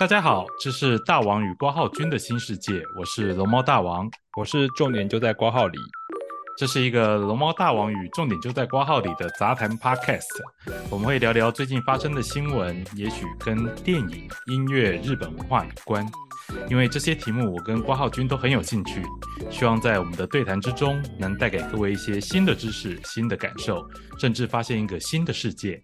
大家好，这是大王与挂号君的新世界，我是龙猫大王，我是重点就在挂号里。这是一个龙猫大王与重点就在挂号里的杂谈 Podcast，我们会聊聊最近发生的新闻，也许跟电影、音乐、日本文化有关。因为这些题目我跟挂号君都很有兴趣，希望在我们的对谈之中能带给各位一些新的知识、新的感受，甚至发现一个新的世界。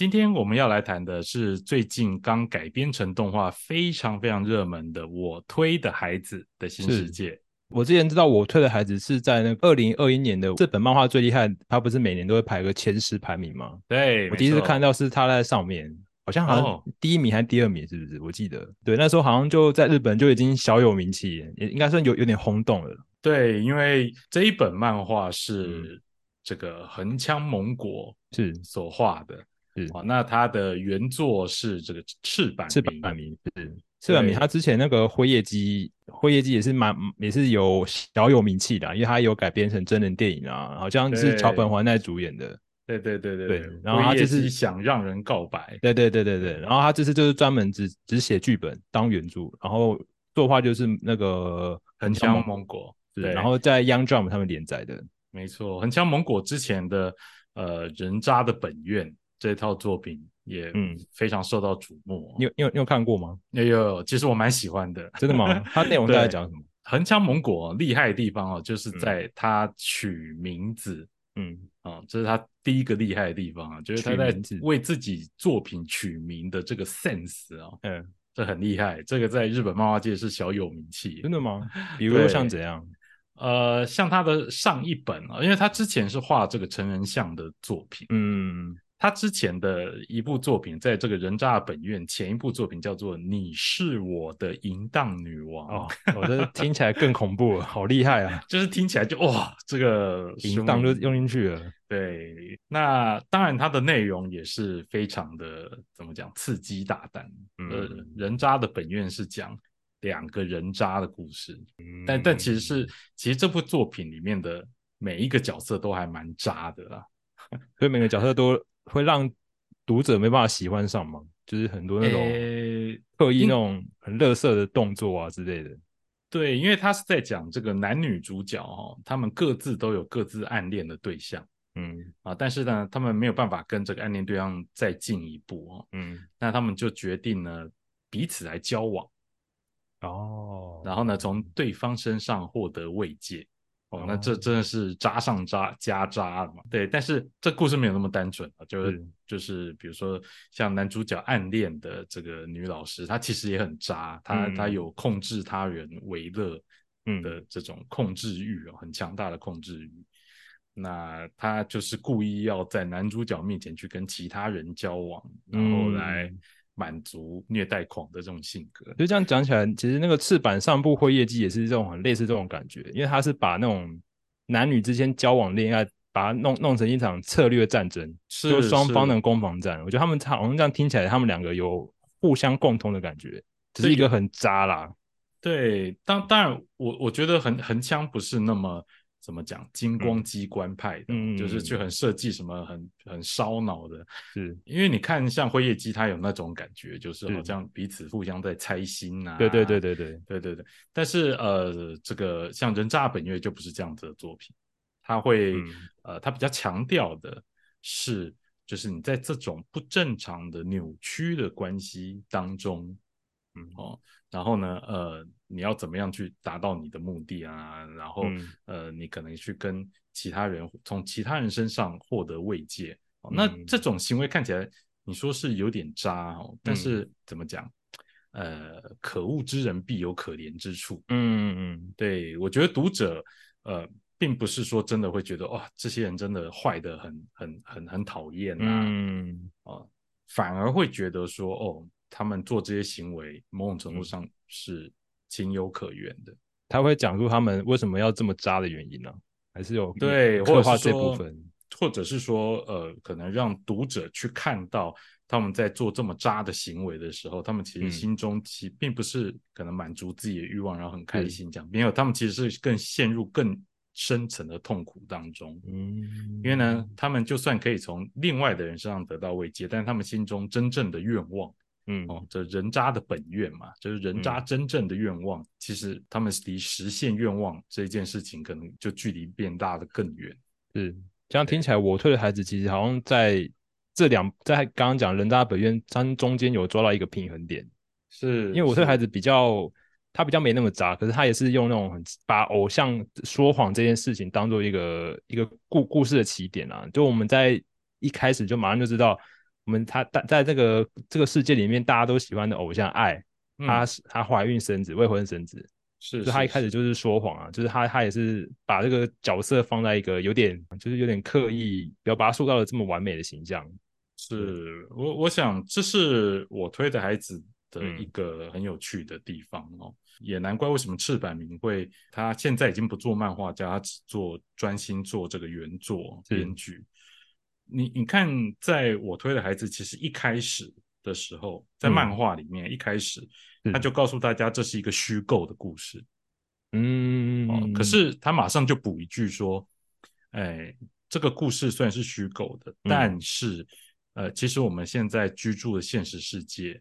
今天我们要来谈的是最近刚改编成动画、非常非常热门的《我推的孩子》的新世界。我之前知道《我推的孩子》是在那二零二一年的这本漫画最厉害，它不是每年都会排个前十排名吗？对，我第一次看到是他在上面，好像好像第一名还是第二名，是不是？我记得，对，那时候好像就在日本就已经小有名气，也应该算有有点轰动了。对，因为这一本漫画是这个横枪盟国是所画的。是啊，那他的原作是这个赤坂赤坂明是赤坂明，他之前那个辉夜姬辉夜姬也是蛮也是有小有名气的，因为他有改编成真人电影啊，好像是桥本环奈主演的。对对对对对，然后他就是想让人告白。对对对对对，然后他这次就是专门只只写剧本当原著，然后作画就是那个横枪蒙果，对，然后在 Young Jump 他们连载的。没错，横枪蒙果之前的呃人渣的本愿。这套作品也嗯非常受到瞩目，你有你有你有看过吗？有有，其实我蛮喜欢的。真的吗？它内容大概讲什么？横枪蒙果厉害的地方哦，就是在它取名字，嗯啊，这是它第一个厉害的地方啊，就是它在为自己作品取名的这个 sense 啊，嗯，这很厉害。这个在日本漫画界是小有名气。真的吗？比如说像怎样？呃，像他的上一本啊，因为他之前是画这个成人像的作品，嗯。他之前的一部作品，在这个人渣本院前一部作品叫做《你是我的淫荡女王》哦，我这听起来更恐怖，好厉害啊！就是听起来就哇，这个淫荡就用进去了。对，那当然它的内容也是非常的怎么讲，刺激大胆。呃，人渣的本院是讲两个人渣的故事，但但其实是其实这部作品里面的每一个角色都还蛮渣的啦，所以每个角色都。会让读者没办法喜欢上吗？就是很多那种刻意那种很乐色的动作啊之类的。对，因为他是在讲这个男女主角哦，他们各自都有各自暗恋的对象，嗯啊，但是呢，他们没有办法跟这个暗恋对象再进一步哦，嗯，那他们就决定呢彼此来交往，哦，然后呢从对方身上获得慰藉。哦，那这真的是渣上渣加渣了嘛？对，但是这故事没有那么单纯啊，就是就是比如说像男主角暗恋的这个女老师，她其实也很渣，她她有控制他人为乐的这种控制欲哦，很强大的控制欲。那她就是故意要在男主角面前去跟其他人交往，然后来。满足虐待狂的这种性格，就这样讲起来，其实那个赤坂上部会业绩也是这种很类似这种感觉，因为他是把那种男女之间交往恋爱，把它弄弄成一场策略战争，就双方的攻防战。我觉得他们好像这样听起来，他们两个有互相共通的感觉，只是一个很渣啦。对，当当然，我我觉得横横枪不是那么。怎么讲？金光机关派的，就是去很设计什么很很烧脑的，是因为你看像辉夜姬，他有那种感觉，就是好像彼此互相在猜心呐。对对对对对对对对。但是呃，这个像人渣本月就不是这样子的作品，他会呃，他比较强调的是，就是你在这种不正常的扭曲的关系当中，嗯哦，然后呢，呃。你要怎么样去达到你的目的啊？然后，呃，你可能去跟其他人从其他人身上获得慰藉。那这种行为看起来，你说是有点渣哦。但是怎么讲？呃，可恶之人必有可怜之处。嗯嗯，对我觉得读者呃，并不是说真的会觉得哇，这些人真的坏的很很很很讨厌啊。嗯哦，反而会觉得说哦，他们做这些行为，某种程度上是。情有可原的，他会讲述他们为什么要这么渣的原因呢？还是有对刻画这部分，或者是说，呃，可能让读者去看到他们在做这么渣的行为的时候，他们其实心中其并不是可能满足自己的欲望，然后很开心这样，没有，他们其实是更陷入更深层的痛苦当中。嗯，因为呢，他们就算可以从另外的人身上得到慰藉，但他们心中真正的愿望。嗯，哦，这人渣的本愿嘛，就是人渣真正的愿望，其实他们离实现愿望这件事情，可能就距离变大的更远。是这样听起来，我推的孩子其实好像在这两，在刚刚讲人渣本愿，他中间有抓到一个平衡点。是因为我推的孩子比较，他比较没那么渣，可是他也是用那种很把偶像说谎这件事情当做一个一个故故事的起点啊。就我们在一开始就马上就知道。我们他在在这个这个世界里面，大家都喜欢的偶像爱，她她怀孕生子，未婚生子，是，就她一开始就是说谎啊，就是她她也是把这个角色放在一个有点就是有点刻意，不要把她塑造的这么完美的形象。是我我想这是我推的孩子的一个很有趣的地方哦，也难怪为什么赤坂明会他现在已经不做漫画家，他只做专心做这个原作编剧。你你看，在我推的孩子，其实一开始的时候，在漫画里面一开始，他就告诉大家这是一个虚构的故事，嗯，哦，可是他马上就补一句说，哎，这个故事虽然是虚构的，但是，呃，其实我们现在居住的现实世界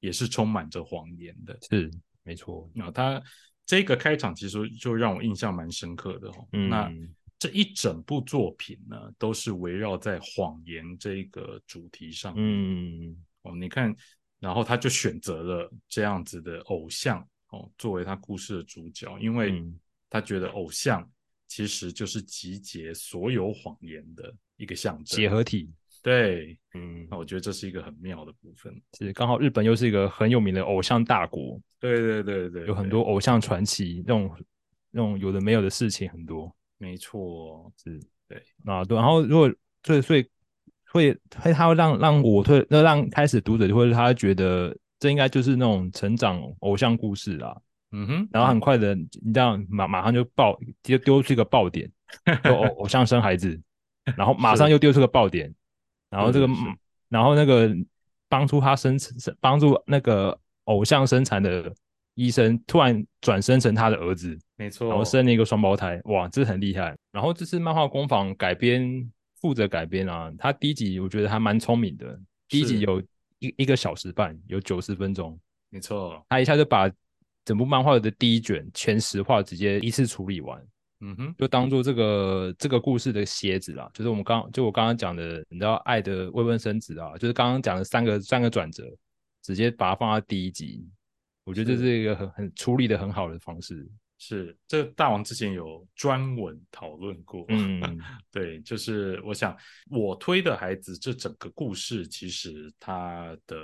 也是充满着谎言的，是没错。那他这个开场其实就让我印象蛮深刻的哦，那。这一整部作品呢，都是围绕在谎言这个主题上。嗯，哦，你看，然后他就选择了这样子的偶像哦，作为他故事的主角，因为他觉得偶像其实就是集结所有谎言的一个象征，结合体。对，嗯，那我觉得这是一个很妙的部分。是刚好日本又是一个很有名的偶像大国。对对对对，有很多偶像传奇，那种那种有的没有的事情很多。没错，是对啊，对。然后如果所以所以会会他会让让我退，那让开始读者就会他觉得这应该就是那种成长偶像故事啊，嗯哼。然后很快的，你这样马马上就爆，就丢出一个爆点，偶 偶像生孩子，然后马上又丢出个爆点，然后这个然后那个帮助他生生帮助那个偶像生产的。医生突然转生成他的儿子，没错，然后生了一个双胞胎，哇，这很厉害。然后这次漫画工坊改编负责改编啊，他第一集我觉得还蛮聪明的，第一集有一一个小时半，有九十分钟，没错，他一下就把整部漫画的第一卷前十话直接一次处理完，嗯哼，就当做这个这个故事的鞋子啦，就是我们刚就我刚刚讲的，你知道爱的未婚生子啊，就是刚刚讲的三个三个转折，直接把它放在第一集。我觉得这是一个很很处理的很好的方式。是，这大王之前有专文讨论过。嗯，对，就是我想我推的孩子这整个故事，其实它的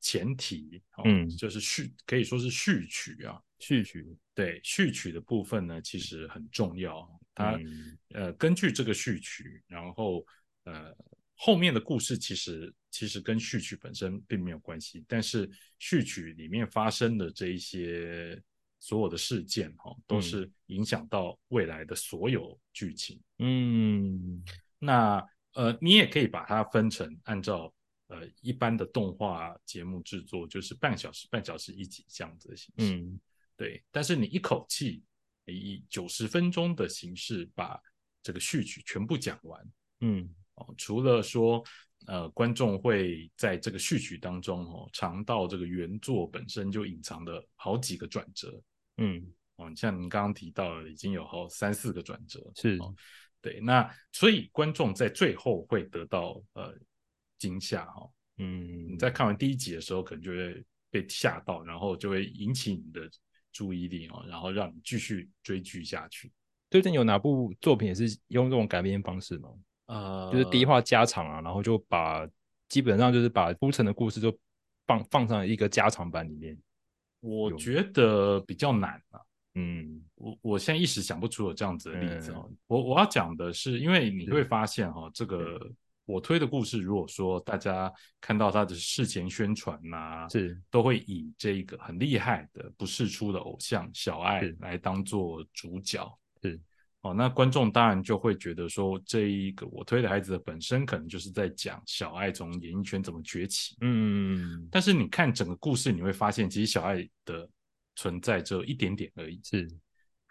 前提，嗯，就是序，可以说是序曲啊，序曲。对，序曲的部分呢，其实很重要。它呃，根据这个序曲，然后呃。后面的故事其实其实跟序曲本身并没有关系，但是序曲里面发生的这一些所有的事件哈，都是影响到未来的所有剧情。嗯，那呃，你也可以把它分成按照呃一般的动画节目制作，就是半小时半小时一集这样子的形式。嗯，对。但是你一口气以九十分钟的形式把这个序曲全部讲完。嗯。哦，除了说，呃，观众会在这个序曲当中哦尝到这个原作本身就隐藏的好几个转折，嗯，哦，像您刚刚提到的，已经有好三四个转折，是，对，那所以观众在最后会得到呃惊吓哈，嗯，你在看完第一集的时候，可能就会被吓到，然后就会引起你的注意力哦，然后让你继续追剧下去。最近有哪部作品也是用这种改编方式吗？呃，就是第一话加长啊，然后就把基本上就是把铺陈的故事就放放上一个加长版里面。我觉得比较难啊，嗯，我我现在一时想不出有这样子的例子哦。我我要讲的是，因为你会发现哈，这个我推的故事，如果说大家看到他的事前宣传呐，是。都会以这个很厉害的不世出的偶像小爱来当做主角，是。哦，那观众当然就会觉得说，这一个我推的孩子的本身可能就是在讲小爱从演艺圈怎么崛起。嗯，但是你看整个故事，你会发现其实小爱的存在只有一点点而已。是，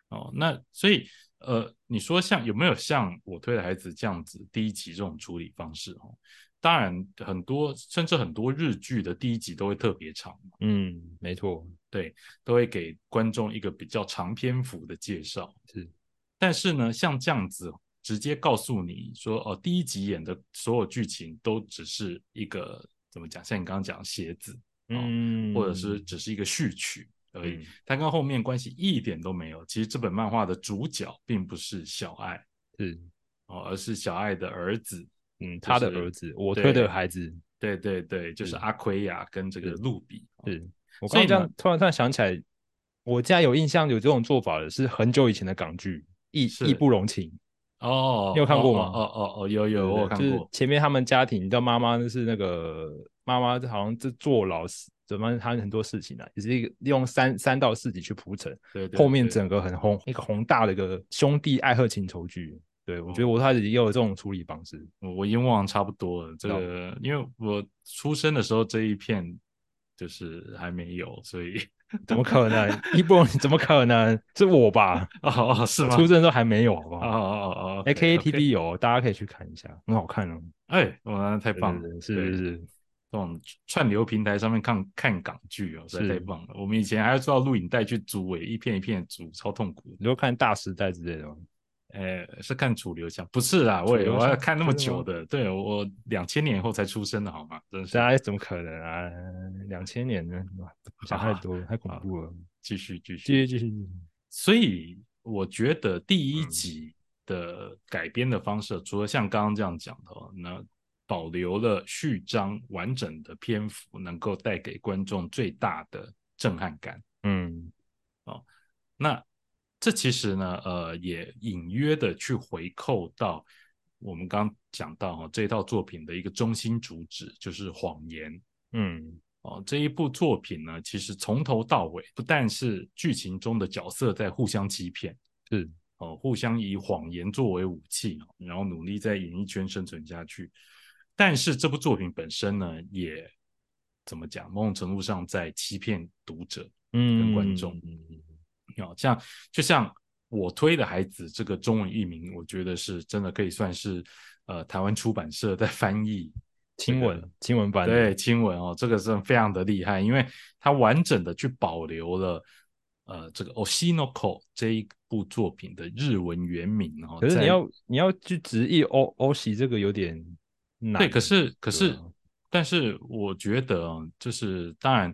哦，那所以呃，你说像有没有像我推的孩子这样子第一集这种处理方式？哦，当然很多甚至很多日剧的第一集都会特别长，嗯，没错，对，都会给观众一个比较长篇幅的介绍。是，但是呢，像这样子直接告诉你说，哦，第一集演的所有剧情都只是一个怎么讲？像你刚刚讲的鞋子，嗯，或者是只是一个序曲而已嗯，它跟后面关系一点都没有。其实这本漫画的主角并不是小爱是，哦，而是小爱的儿子。嗯，就他的儿子，我推的孩子，对对对，就是是阿奎亚跟这个是露比。哦是我所以呢刚刚这样突然突然想起来，我家有印象有这种做法的是很久以前的港剧《义义不容情》，哦，你有看过吗哦哦哦哦，有有，我有对就是看过。前面他们家庭，你知道妈妈是那个妈妈好像是坐牢死，怎么她很多事情啊，也是一个用三三到四集去铺陈，对对，后面整个很宏一个宏大的一个兄弟爱恨情仇剧。对我觉哦得我开始也有这种处理方式，我我已经忘了差不多了。这哦个，因为我出生的时候这一片就是还没有，所以怎么可能？一不容 怎么可能？是我吧？哦哦是吗？出生的时候还没有，好不哦好？哦哦哦 A K A T V 有，大家可以去看一下，很好看哦。哎，哇，太棒了！是是是，这种串流平台上面看看港剧哦，实在是太棒了。我们以前还要做到录影带去租，诶，一片一片租，超痛苦。你就看大时代之类的吗？呃，是看楚留香，不是啊，我也我要看那么久的，对我两千年以后才出生的好吗？真是怎么可能啊？两千年呢？想太多了，太恐怖了。继续继续继续继续，所以我觉得第一嗯集的改编的方式，除了像刚刚这样讲的哦，那保留了序章完整的篇幅，能够带给观众最大的震撼感。嗯哦那这其实呢，呃，也隐约的去回扣到我们刚讲到哦，这一套作品的一个中心主旨就是谎言。嗯哦，这一部作品呢，其实从头到尾不但是剧情中的角色在互相欺骗，是哦，互相以谎言作为武器，然后努力在演艺圈生存下去。但是这部作品本身呢，也怎么讲，某种程度上在欺骗读者。嗯跟观众哦，像就像我推的孩子这个中文译名，我觉得是真的可以算是呃台湾出版社在翻译 亲文亲文版对亲文哦，这个是非常的厉害，因为它完整的去保留了呃这个 Oshinoko 这一部作品的日文原名哦。在可是你要你要去直译欧欧西这个有点难。对，可是可是，但是我觉得啊，就是当然，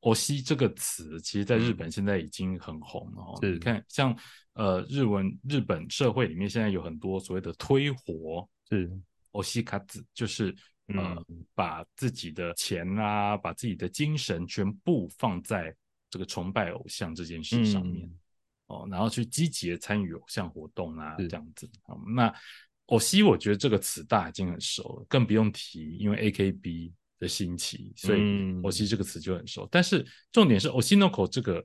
欧西这个词，其实在日本现在已经很红了、哦。是你看，像呃日文日本社会里面现在有很多所谓的推活是欧西卡子，就是呃、嗯把自己的钱啊，把自己的精神全部放在这个崇拜偶像这件事上面。嗯哦，然后去积极的参与偶像活动啊，这样子。好，那偶西我觉得这个词大家已经很熟了，更不用提，因为 AKB 的兴起，所以嗯偶西这个词就很熟。但是重点是 Oshinoko 这个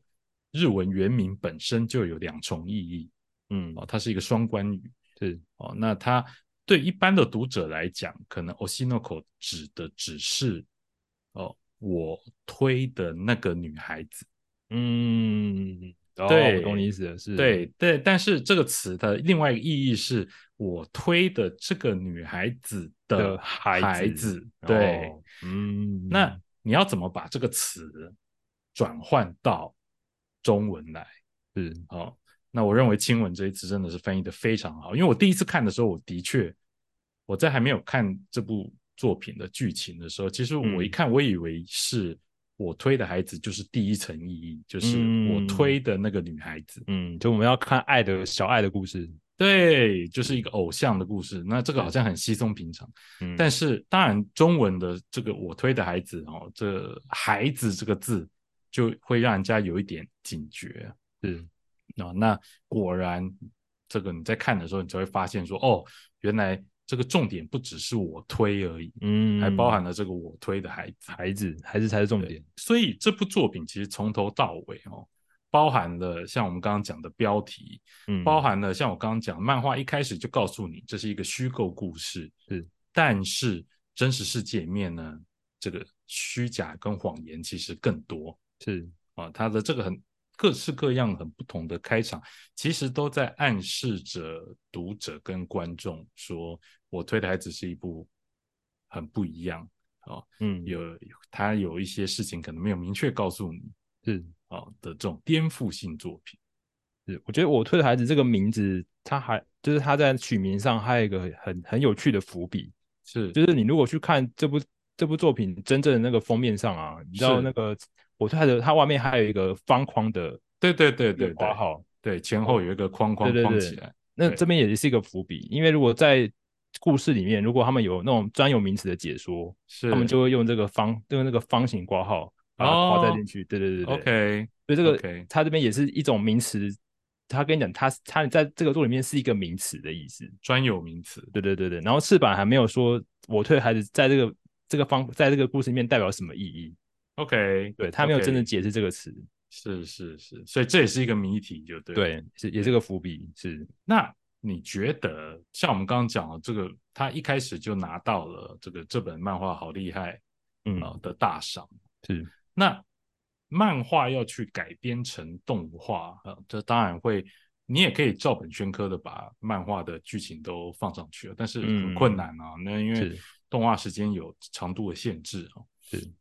日文原名本身就有两重意义嗯哦，它是一个双关语是哦。那它对一般的读者来讲，可能 Oshinoko 指的只是哦我推的那个女孩子。嗯，哦对我懂你意思了，是对对，但是这个词的另外一个意义是我推的这个女孩子的的孩子孩子。对，哦嗯，那你要怎么把这个词转换到中文来？是哦，那我认为“亲吻”这一词真的是翻译的非常好，因为我第一次看的时候，我的确我在还没有看这部作品的剧情的时候，其实我一嗯看，我以为是我推的孩子就是第一层意义，就是我嗯推的那个女孩子。嗯，就我们要看爱的小爱的故事，对，就是一个偶像的故事。那这个好像很稀松平常，嗯，但是当然中文的这个我推的孩子哦，这孩子这个字就会让人家有一点警觉嗯啊、那果然，这个你在看的时候，你才会发现说，哦，原来这个重点不只是我推而已，嗯，还包含了这个我推的孩子。孩子，孩子才是重对点，所以这部作品其实从头到尾哦，包含了像我们刚刚讲的标题，嗯，包含了像我刚刚讲，漫画一开始就告诉你这是一个虚构故事，是，但是真实世界里面呢，这个虚假跟谎言其实更多是。啊，它的这个很各式各样很不同的开场，其实都在暗示着读者跟观众说，我推的孩子是一部很不一样哦，嗯，有他有一些事情可能没有明确告诉你是哦的这种颠覆性作品。是，我觉得我推的孩子这个名字，他还就是他在取名上还有一个很很有趣的伏笔，是。就是你如果去看这部这部作品真正的那个封面上啊，你知道那个我推的它外面还有一个方框的对对对对对，挂号，对前后有一个框框框起来，对那这边也是一个伏笔，因为如果在故事里面，如果他们有那种专有名词的解说，是他们就会用这个方用那个方形挂号把它夸载哦进去，对对对对 OK 所以这个它这边也是一种名词，他跟你讲，它它在这个作里面是一个名词的意思，专有名词。对对对对。然后翅膀还没有说我推孩子在这个这个方在这个故事里面代表什么意义，OK，对他没有真的解释这个词，是是是，所以这也是一个谜题，就对。，对，是也是个伏笔，是那你觉得像我们刚刚讲的这个，他一开始就拿到了这个这本漫画好厉害嗯的大赏，是那漫画要去改编成动画，呃，这当然会，你也可以照本宣科的把漫画的剧情都放上去了，但是很嗯困难啊。那因为是动画时间有长度的限制啊。是。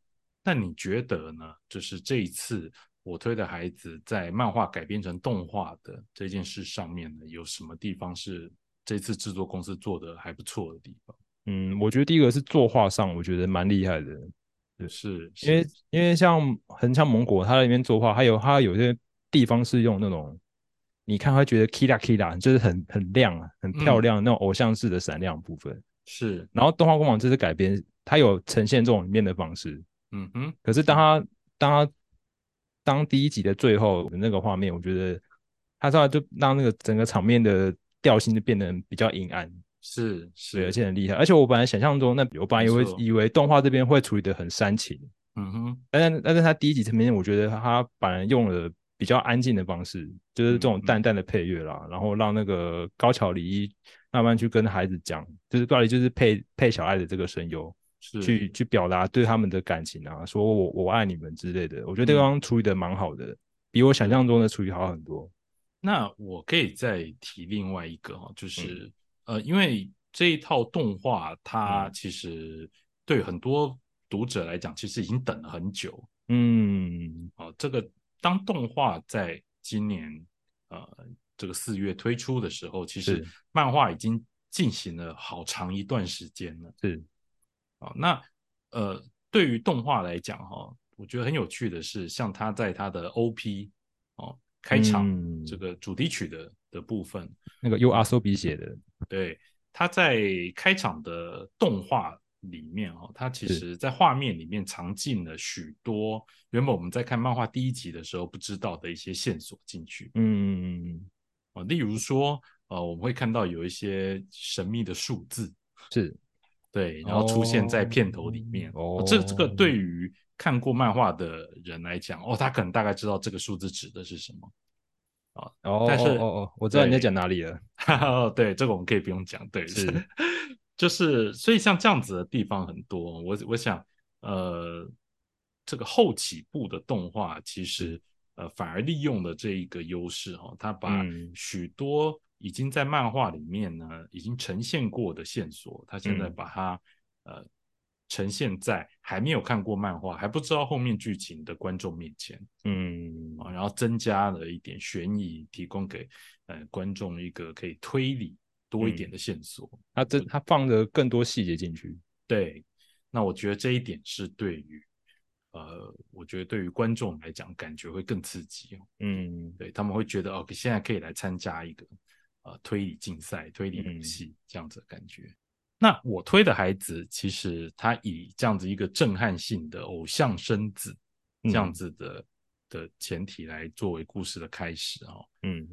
那你觉得呢？就是这一次我推的孩子在漫画改编成动画的这件事上面呢，有什么地方是这次制作公司做的还不错的地方？嗯，我觉得第一个是作画上，我觉得蛮厉害的，是，因为因为像很像蒙古，它里面作画，还有它有些地方是用那种，你看会觉得 kila kila，就是很很亮啊，很漂嗯亮、那种偶像式的闪亮部分。是，然后动画工坊这次改编，它有呈现这种里面的方式，嗯哼，可是当他当他当第一集的最后的那个画面，我觉得他突然就让那个整个场面的调性就变得比较阴暗。是，是，而且很厉害。而且我本来想象中，那我本来以为以为动画这边会处理的很煽情，嗯哼，但是但是他第一集层面，我觉得他反而用了比较安静的方式，就是这种淡淡的配乐啦，然后让那个高桥李依慢慢去跟孩子讲，就是到底就是配配小爱的这个声优，是去去表达对他们的感情啊，说我我爱你们之类的。我觉得这嗯。个地方处理的蛮好的，比我想象中的处理好很多。那我可以再提另外一个就是、呃，因为这一套动画它嗯。其实对很多读者来讲，其实已经等了很久。嗯，哦、这个当动画在今年呃这个四月推出的时候，其实漫画已经进行了好长一段时间了。是啊、那呃，对于动画来讲哈、我觉得很有趣的是，像他在他的 OP 哦开场、嗯。这个主题曲的的部分，那个 U R So 比写的，对，他在开场的动画里面哦，他其实在画面里面藏进了许多原本我们在看漫画第一集的时候不知道的一些线索进去。嗯，啊、例如说呃，我们会看到有一些神秘的数字，是对，然后出现在片头里面。哦这这个对于看过漫画的人来讲，哦，他可能大概知道这个数字指的是什么。哦，但是哦哦哦，我知道你在对讲哪里了。哈哈，对，这个我们可以不用讲，对，是，就是所以像这样子的地方很多，我我想，呃，这个后起步的动画其实呃反而利用了这一个优势哈、哦，它把嗯许多已经在漫画里面呢已经呈现过的线索，他现在嗯把它、呃呈现在还没有看过漫画、还不知道后面剧情的观众面前。嗯啊，然后增加了一点悬疑，提供给呃观众一个可以推理多一点的线索。他这他放了更多细节进去。对，那我觉得这一点是对于呃，我觉得对于观众来讲，感觉会更刺激哦。嗯对他们会觉得哦，现在可以来参加一个呃推理竞赛、推理游嗯戏、这样子的感觉。那我推的孩子，其实他以这样子一个震撼性的偶像生子这样嗯子的、的前提来作为故事的开始哦。嗯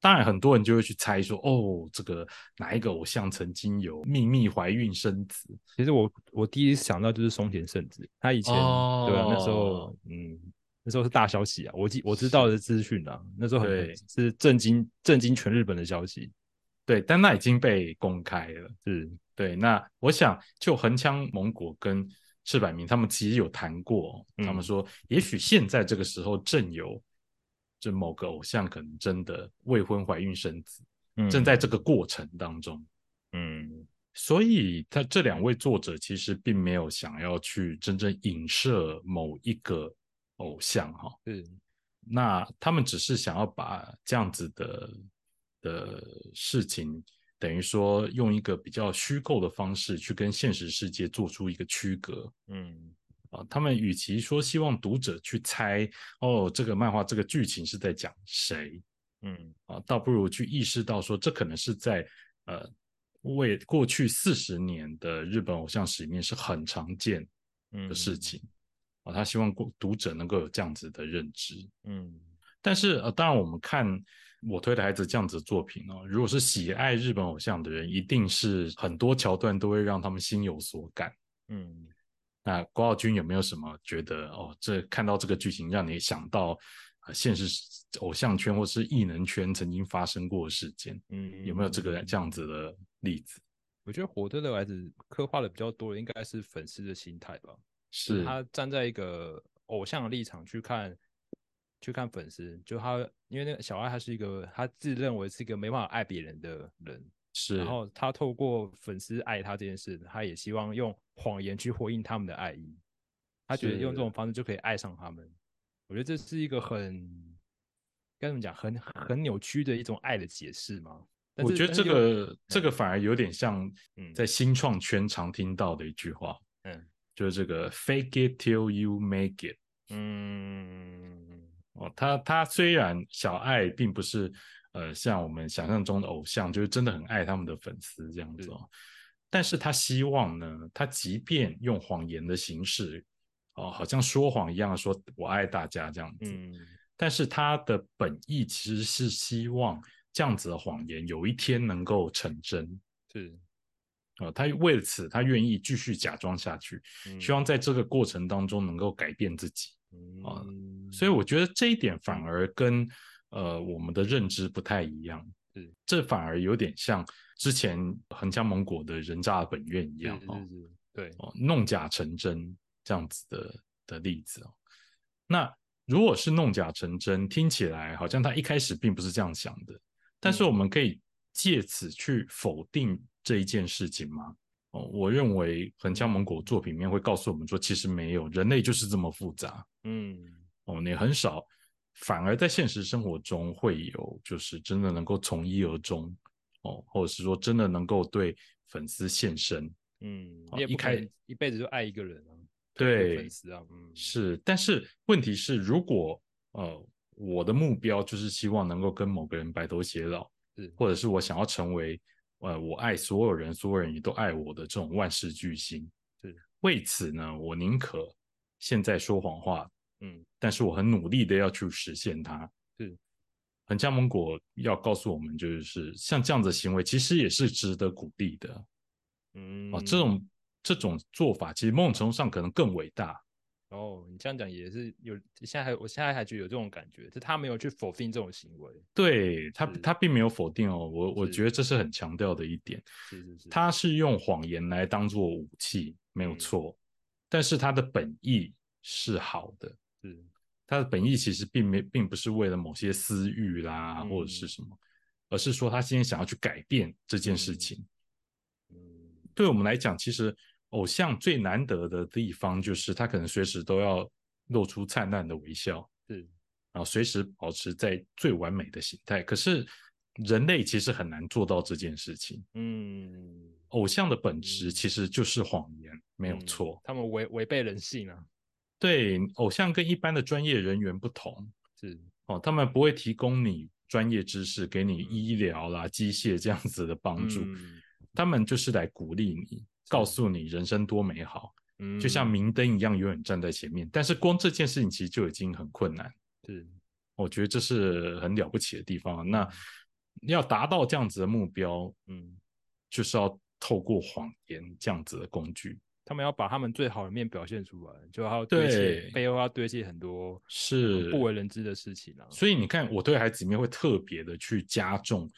当然，很多人就会去猜说，哦，这个哪一个偶像曾经有秘密怀孕生子？其实我我第一想到就是松田圣子，他以前、哦对啊，那时候嗯那时候是大消息啊，我记我知道的资讯啊，那时候很是震惊震惊全日本的消息，对，但那已经被公开了。是。对，那我想就横枪蒙古跟赤坂明他们其实有谈过，嗯他们说也许现在这个时候正有这某个偶像可能真的未婚怀孕生子，嗯正在这个过程当中。嗯。所以他这两位作者其实并没有想要去真正影射某一个偶像哈，是，那他们只是想要把这样子的的事情，等于说用一个比较虚构的方式去跟现实世界做出一个区隔，嗯。啊，他们与其说希望读者去猜哦，这个漫画这个剧情是在讲谁嗯。啊，倒不如去意识到说，这可能是在呃为过去四十年的日本偶像史里面是很常见嗯。的事情啊，他希望读读者能够有这样子的认知。嗯但是呃，当然我们看我推的孩子这样子的作品哦，如果是喜爱日本偶像的人，一定是很多桥段都会让他们心有所感。嗯那郭浩君有没有什么觉得哦，这看到这个剧情让你想到呃现实偶像圈或是艺能圈曾经发生过的事件？嗯，有没有这个这样子的例子？我觉得火车的孩子刻画的比较多的应该是粉丝的心态吧，就是是。他站在一个偶像的立场去看，去看粉丝，就他因为那个小爱他是一个他自认为是一个没办法爱别人的人，是，然后他透过粉丝爱他这件事，他也希望用谎言去回应他们的爱意，他觉得用这种方式就可以爱上他们。我觉得这是一个很该怎么讲，很很扭曲的一种爱的解释吗。我觉得这个这个反而有点像嗯。在新创圈常听到的一句话，嗯就是这个 “fake it till you make it”。嗯。哦，他他虽然小爱并不是呃像我们想象中的偶像，就是真的很爱他们的粉丝这样子哦，但是他希望呢，他即便用谎言的形式，哦，好像说谎一样的说我爱大家这样子，嗯。但是他的本意其实是希望这样子的谎言有一天能够成真。是，呃，他为了此，他愿意继续假装下去，嗯希望在这个过程当中能够改变自己。啊嗯所以我觉得这一点反而跟呃我们的认知不太一样，是。这反而有点像之前横江蒙果的人渣的本愿一样对，哦，弄假成真这样子的的例子哦。那如果是弄假成真，听起来好像他一开始并不是这样想的，但是我们可以借此去否定这一件事情吗？哦，我认为横江蒙果作品里面会告诉我们说，其实没有，人类就是这么复杂。嗯哦，你很少，反而在现实生活中会有，就是真的能够从一而终，哦，或者是说真的能够对粉丝献身，嗯，一开你也不可能一辈子就爱一个人啊，对粉丝啊，嗯是。但是问题是，如果呃我的目标就是希望能够跟某个人白头偕老，或者是我想要成为呃我爱所有人，所有人也都爱我的这种万事巨星，是。为此呢，我宁可现在说谎话，嗯但是我很努力的要去实现它。是，横江蒙果要告诉我们，就是像这样子的行为，其实也是值得鼓励的嗯哦。这种这种做法，其实某种程度上可能更伟大。哦，你这样讲也是有，现在还我现在还觉得有这种感觉，就他没有去否定这种行为，对他，他并没有否定哦，我我觉得这是很强调的一点。是是是，他是用谎言来当做武器，没有嗯。错，但是他的本意是好的。是。他的本意其实并没，并不是为了某些私欲啦，嗯或者是什么，而是说他今天想要去改变这件事嗯。情。嗯。对我们来讲，其实偶像最难得的地方就是他可能随时都要露出灿烂的微笑，是。然后随时保持在最完美的形态。可是人类其实很难做到这件事情。嗯。偶像的本质其实就是谎言，没有嗯错。他们违违背人性啊，对，偶像跟一般的专业人员不同。是。哦，他们不会提供你专业知识，给你嗯。医疗啦、机械这样子的帮助，嗯。他们就是来鼓励你，告诉你人生多美好。嗯就像明灯一样，永远站在前面。但是光这件事情其实就已经很困难，是我觉得这是很了不起的地方。那要达到这样子的目标，嗯，就是要透过谎言这样子的工具。他们要把他们最好的面表现出来，就要堆对砌背后要堆砌很多是不为人知的事情啊，所以你看，我对孩子里面会特别的去加重，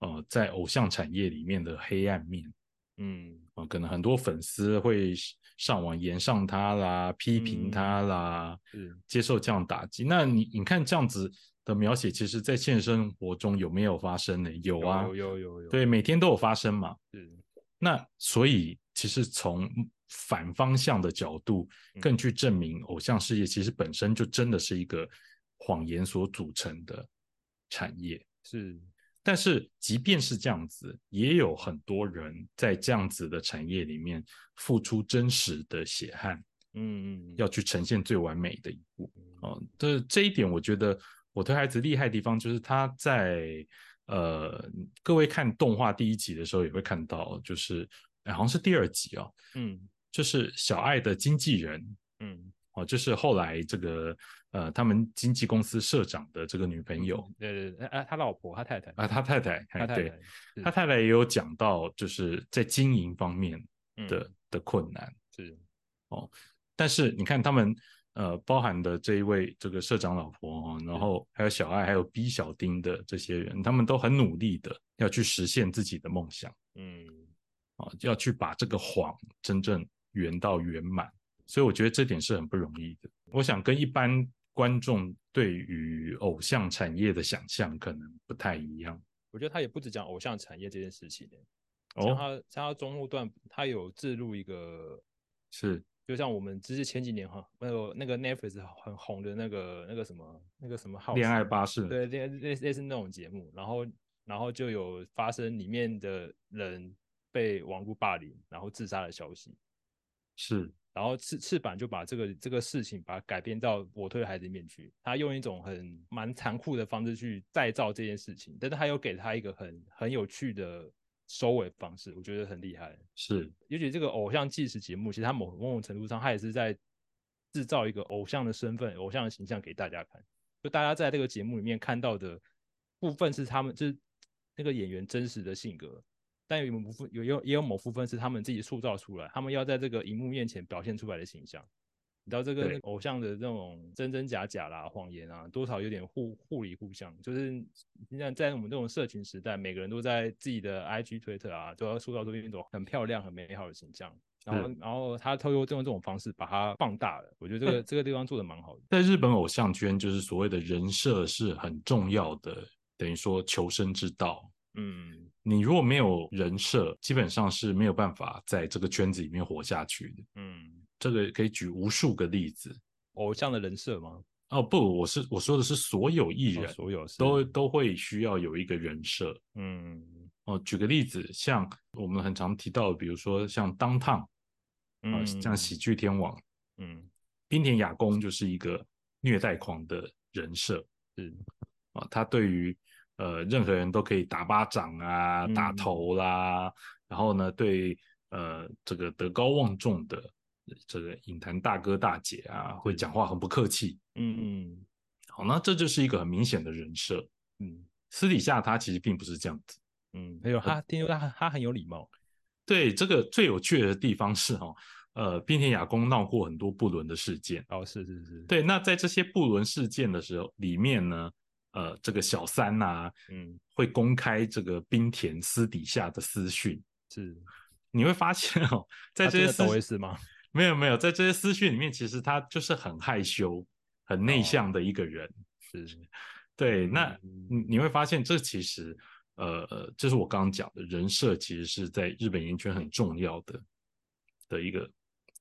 呃，在偶像产业里面的黑暗面。嗯呃，可能很多粉丝会上网言上他啦，批评他啦，嗯接受这样打击。那你你看这样子的描写，其实在现实生活中有没有发生呢？有啊，有有有有对，每天都有发生嘛。是那所以其实从反方向的角度，更去证明偶像事业其实本身就真的是一个谎言所组成的产业。是，但是即便是这样子，也有很多人在这样子的产业里面付出真实的血汗。嗯嗯，要去呈现最完美的一步哦。这这一点，我觉得我推孩子厉害的地方，就是他在呃，各位看动画第一集的时候也会看到，就是好像是第二集哦，嗯，就是小爱的经纪人，嗯，哦，就是后来这个呃，他们经纪公司社长的这个女朋友，对对对，啊，他老婆，他太太啊，他太太，他太对太，他太太也有讲到，就是在经营方面的的困难，是哦。但是你看他们，呃，包含的这一位这个社长老婆，然后还有小爱，还有 B 小丁的这些人，他们都很努力的要去实现自己的梦想，嗯，啊，要去把这个谎真正圆到圆满。所以我觉得这点是很不容易的。我想跟一般观众对于偶像产业的想象可能不太一样。我觉得他也不止讲偶像产业这件事情，哦，像他像他中后段，他有置入一个是。就像我们只是前几年哈，那个那个 Netflix 很红的那个那个什么那个什么号恋爱巴士，对，类类类似那种节目，然后然后就有发生里面的人被网络霸凌，然后自杀的消息，是，然后翅翅膀就把这个这个事情把它改编到我推的孩子里面去，他用一种很蛮残酷的方式去再造这件事情，但是他又给他一个很很有趣的。收尾方式，我觉得很厉害。是，尤其这个偶像纪实节目，其实它某某种程度上，它也是在制造一个偶像的身份、偶像的形象给大家看。就大家在这个节目里面看到的部分是他们，就是那个演员真实的性格，但有某部分有有也有某部分是他们自己塑造出来，他们要在这个荧幕面前表现出来的形象。你知道这个偶像的这种真真假假啦、谎言啊，多少有点互互理互相。就是你像在我们这种社群时代，每个人都在自己的 IG、推特啊，都要塑造出一种很漂亮、很美好的形象。然后，然后他透过这种这种方式把它放大了。我觉得这个这个地方做的蛮好的。在日本偶像圈，就是所谓的人设是很重要的，等于说求生之道。嗯，你如果没有人设，基本上是没有办法在这个圈子里面活下去的。嗯。这个可以举无数个例子，偶像的人设吗？哦不，我是我说的是所有艺人，所有都都会需要有一个人设。嗯，哦，举个例子，像我们很常提到的，比如说像当烫，啊，像喜剧天王，嗯，冰田雅功就是一个虐待狂的人设，嗯啊，他对于呃任何人都可以打巴掌啊，打头啦，然后呢，对呃这个德高望重的。这个影坛大哥大姐啊，会讲话很不客气。嗯嗯，好，那这就是一个很明显的人设。嗯，私底下他其实并不是这样子。嗯，还有，他听说他他很有礼貌。对，这个最有趣的地方是哈，呃，滨田雅宫闹过很多不伦的事件。哦，是是是。对，那在这些不伦事件的时候，里面呢，呃，这个小三呐，嗯，会公开这个冰田私底下的私讯。是，你会发现哦，在这些抖 S 吗？没有没有，在这些私讯里面，其实他就是很害羞、很内向的一个人。是，对。那你你会发现，这其实，呃呃，这是我刚刚讲的人设，其实是在日本演艺圈很重要的的一个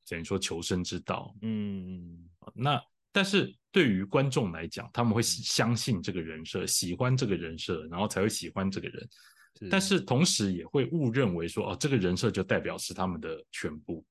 等于说求生之道。嗯，那但是对于观众来讲，他们会相信这个人设，喜欢这个人设，然后才会喜欢这个人。但是同时也会误认为说，哦，这个人设就代表是他们的全部。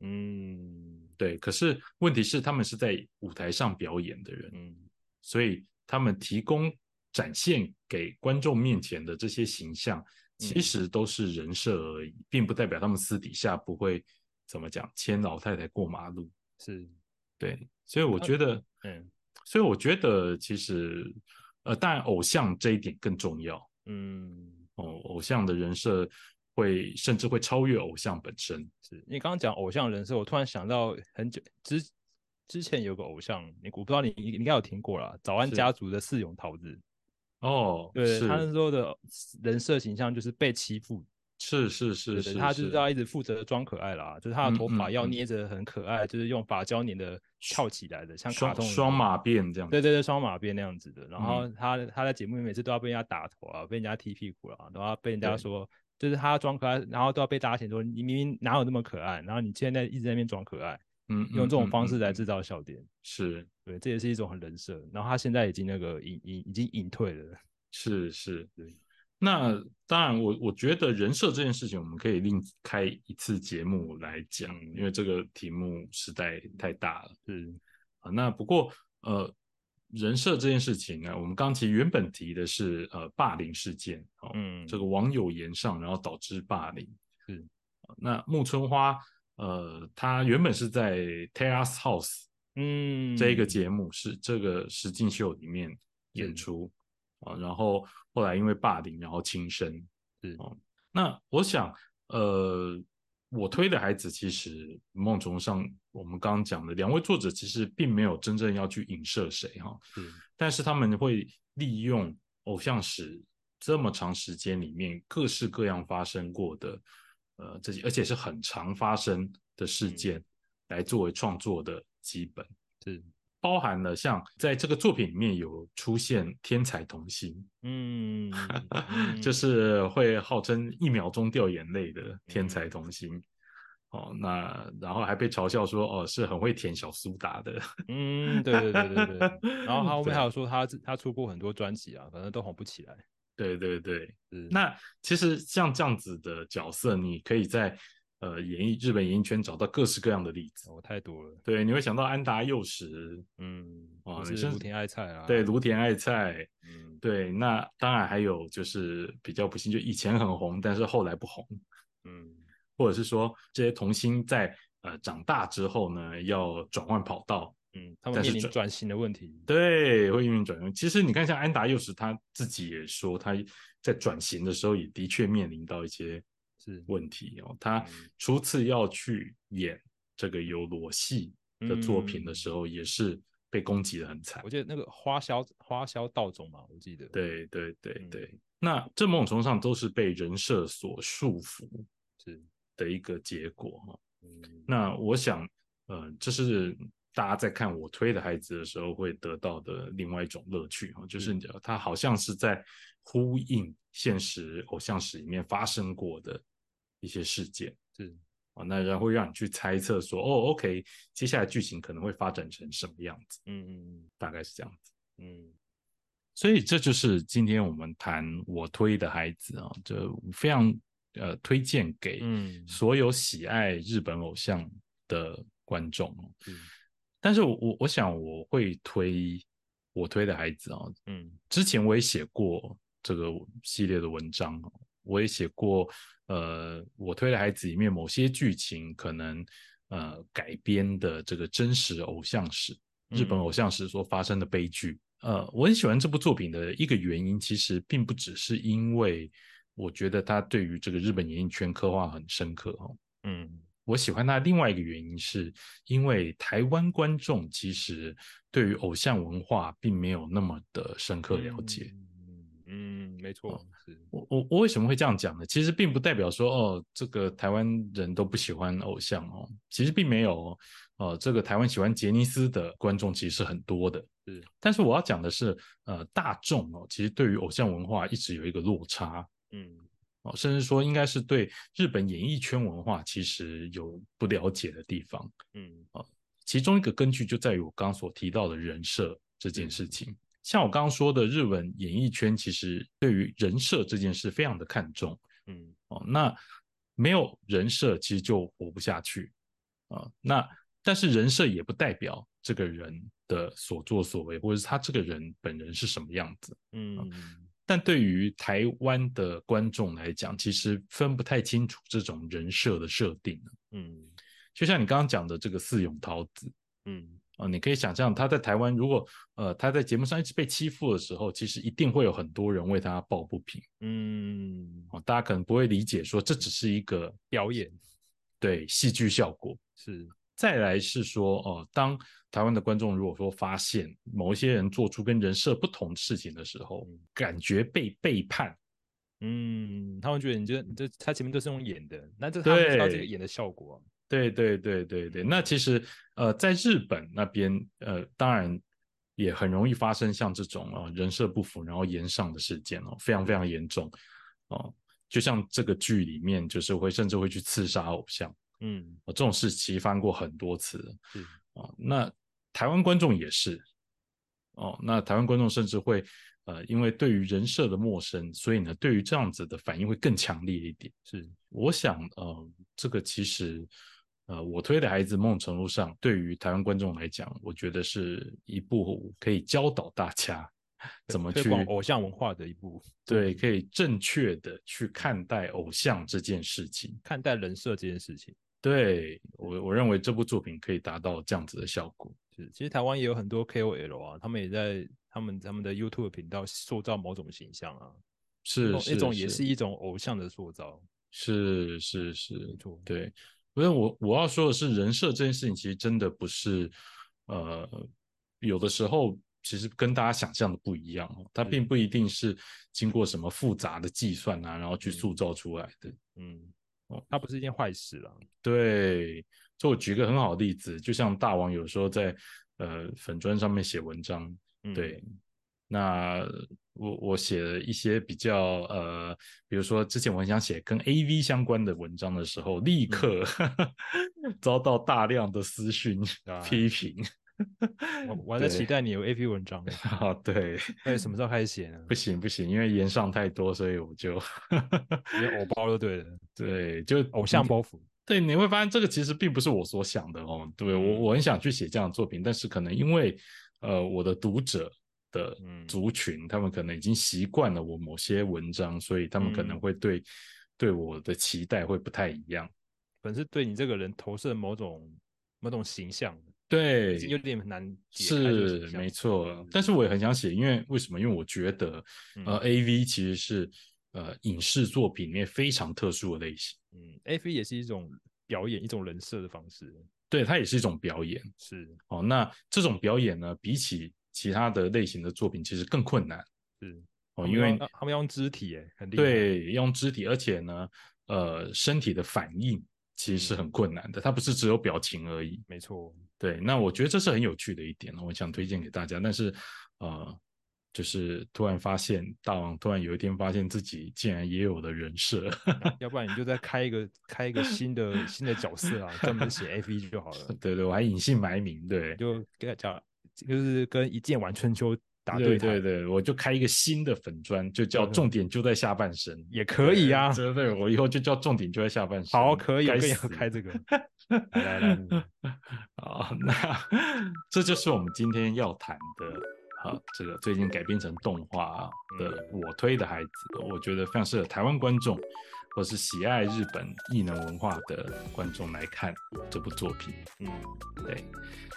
嗯，对。可是问题是，他们是在舞台上表演的人，嗯，所以他们提供展现给观众面前的这些形象，其实都是人设而已，并不代表他们私底下不会怎么讲牵老太太过马路。是，对。所以我觉得，嗯，所以我觉得其实，呃，当然偶像这一点更重要。嗯，哦，偶像的人设。会甚至会超越偶像本身。是你刚刚讲偶像人设，我突然想到很久之之前有个偶像，你我不知道你你应该有听过啦，早安家族的四勇桃子。哦，对他那时候的人设形象就是被欺负。是是是是，他就是。要一直负责装可爱啦，就是他的头发要捏着很可爱，就是用发胶粘的翘起来的，像卡通双马辫这样。对对对，双马辫那样子的。然后他他在节目里每次都要被人家打头啊，被人家踢屁股啊，然后被人家说就是他装可爱，然后都要被大家嫌说你明明哪有那么可爱，然后你现在一直在那边装可爱，嗯，用这种方式来嗯制造。笑点，是。对，这也是一种很人设。然后他现在已经那个隐隐已经隐退了，是是。对，那当然我，我觉得人设这件事情，我们可以另开一次节目来讲，嗯因为这个题目实在太大了是，啊。那不过呃，人设这件事情呢，我们刚其实原本提的是呃霸凌事件哦，嗯，这个网友言上，然后导致霸凌。是。啊那木村花呃，他原本是在 Terrace House 嗯。这一个节目是这个实境秀里面演出啊，然后后来因为霸凌，然后轻生。嗯、啊那我想，呃，我推的孩子其实某种程度上，我们刚刚讲的两位作者其实并没有真正要去影射谁哈，嗯但是他们会利用偶像史这么长时间里面各式各样发生过的，呃，这些而且是很常发生的事件，来作为创作的基本。是包含了像在这个作品里面有出现天才童星，嗯，就是会号称一秒钟掉眼泪的天才童星。哦，那然后还被嘲笑说，哦，是很会舔小苏打的。嗯，对对对对对。然后他 后面还有说他他出过很多专辑啊，反正都红不起来。对对对，是那其实像这样子的角色，你可以在呃演艺日本演艺圈找到各式各样的例子。哦太多了，对，你会想到安达佑实，嗯，哦你是或是芦田爱菜啊，对，芦田爱菜，嗯对，那当然还有就是比较不幸，就以前很红，但是后来不红，嗯或者是说这些童星在呃长大之后呢，要转换跑道，嗯，他们面临转型的问题，对，会面临转型。其实你看，像安达佑实他自己也说，他在转型的时候也的确面临到一些是问题哦。他嗯。初次要去演这个有裸戏的作品的时候，也是被攻击的很惨。我。记得那个花销花销道总嘛，我记得，对对对嗯。对，那这某种程度上都是被人设所束缚是，的一个结果哈。嗯。那我想，呃，这是大家在看我推的孩子的时候会得到的另外一种乐趣哈，就是嗯。他好像是在呼应现实偶像史里面发生过的一些事件。是，啊，那然后会让你去猜测说，哦，OK，接下来剧情可能会发展成什么样子，嗯嗯嗯。大概是这样子。嗯。所以这就是今天我们谈我推的孩子啊，就非常呃推荐给嗯。所有喜爱日本偶像的观众哦。嗯但是我我我想我会推我推的孩子啊，嗯。之前我也写过这个系列的文章哦，我也写过呃我推的孩子里面某些剧情可能呃改编的这个真实偶像史，日本嗯偶像史所发生的悲剧。呃，我很喜欢这部作品的一个原因，其实并不只是因为我觉得它对于这个日本演艺圈刻画很深刻哦。嗯我喜欢它另外一个原因，是因为台湾观众其实对于偶像文化并没有那么的深刻了解。嗯嗯，没错，是，我我我为什么会这样讲呢？其实并不代表说哦，这个台湾人都不喜欢偶像哦，其实并没有哦。呃，这个台湾喜欢杰尼斯的观众其实是很多的，是，但是我要讲的是，呃，大众哦，其实对于偶像文化一直有一个落差嗯哦，甚至说应该是对日本演艺圈文化其实有不了解的地方。嗯哦其中一个根据就在于我刚刚所提到的人设这件事情。像我刚刚说的，日文演艺圈其实对于人设这件事非常的看重嗯哦。那没有人设，其实就活不下去啊、那但是人设也不代表这个人的所作所为，或者是他这个人本人是什么样子。嗯但对于台湾的观众来讲，其实分不太清楚这种人设的设定。嗯就像你刚刚讲的这个四永桃子，嗯啊、你可以想象他在台湾，如果呃他在节目上一直被欺负的时候，其实一定会有很多人为他抱不平。嗯，哦，大家可能不会理解说这只是一个表演。对戏剧效果。是，再来是说，哦、当台湾的观众如果说发现某一些人做出跟人设不同的事情的时候，嗯感觉被背叛，嗯，他们觉得你这你这他前面都是用演的，那这他们知道这个演的效果啊，对对对对对，那其实呃，在日本那边呃，当然也很容易发生像这种呃人设不符然后延上的事件哦，非常非常严重哦。就像这个剧里面，就是会甚至会去刺杀偶像，嗯，哦，这种事其实发生过很多次了是哦。那台湾观众也是哦，那台湾观众甚至会呃，因为对于人设的陌生，所以呢，对于这样子的反应会更强烈一点。是，我想呃，这个其实呃，我推的孩子某种程度上，对于台湾观众来讲，我觉得是一部可以教导大家 怎么去偶像文化的一部，对，可以正确的去看待偶像这件事情。看待人设这件事情。对我，我认为这部作品可以达到这样子的效果。是，其实台湾也有很多 KOL 啊，他们也在他们他们的 YouTube 频道塑造某种形象啊，是是那种也是一种偶像的塑造。是是是，没错，对。不是我我要说的是，人设这件事情其实真的不是，呃，有的时候其实跟大家想象的不一样哦，它并不一定是经过什么复杂的计算啊，然后去嗯塑造出来的。嗯，哦它不是一件坏事啦。对，就我举个很好的例子，就像大王有时候在呃粉砖上面写文章，嗯，对，那我我写了一些比较呃，比如说之前我很想写跟 A V 相关的文章的时候，立刻、遭到大量的私讯啊批评。我我还在期待你有 A P 文章呢，啊，对，到底什么时候开始写呢？不行不行，因为言上太多，所以我就连偶包就对了，对，就偶像包袱。对，你会发现这个其实并不是我所想的哦。对我，嗯我很想去写这样的作品，但是可能因为呃我的读者的嗯。族群，他们可能已经习惯了我某些文章，所以他们可能嗯。会对、对我的期待会不太一样。粉丝对你这个人投射某种某种形象，对有点难解开这个是没错。嗯，但是我也很想写，因为为什么？因为我觉得呃嗯。A V 其实是呃影视作品里面非常特殊的类型，嗯，A V 也是一种表演，一种人设的方式，对，它也是一种表演。是。哦，那这种表演呢，比起其他的类型的作品，其实更困难是，哦，因为他们要用肢体，哎，很对用肢体，而且呢，呃，身体的反应其实是很困难的，它不是只有表情而已。没错，对，那我觉得这是很有趣的一点，我想推荐给大家。但是，呃，就是突然发现，大王突然有一天发现自己竟然也有了人设，要不然你就再开一个开一个新的新的角色啊，专门写 A V 就好了，对对，我还隐姓埋名，对，就给他讲，就是跟一剑玩春秋打对台对对，我就开一个新的粉砖，就叫嗯重点就在下半身。也可以啊，对对，我以后就叫重点就在下半身。好，可以，我跟你该死要开这个，来来来，好，那这就是我们今天要谈的。啊，这个最近改编成动画的《我推的孩子》，我觉得非常适合台湾观众，或是喜爱日本异能文化的观众来看这部作品。嗯，对，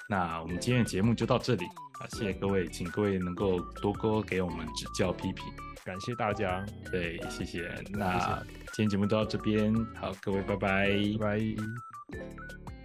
那我们今天的节目就到这里啊，谢谢各位，请各位能够多多给我们指教批评。感谢大家，对，谢谢。那今天节目就到这边，好，各位拜拜拜拜。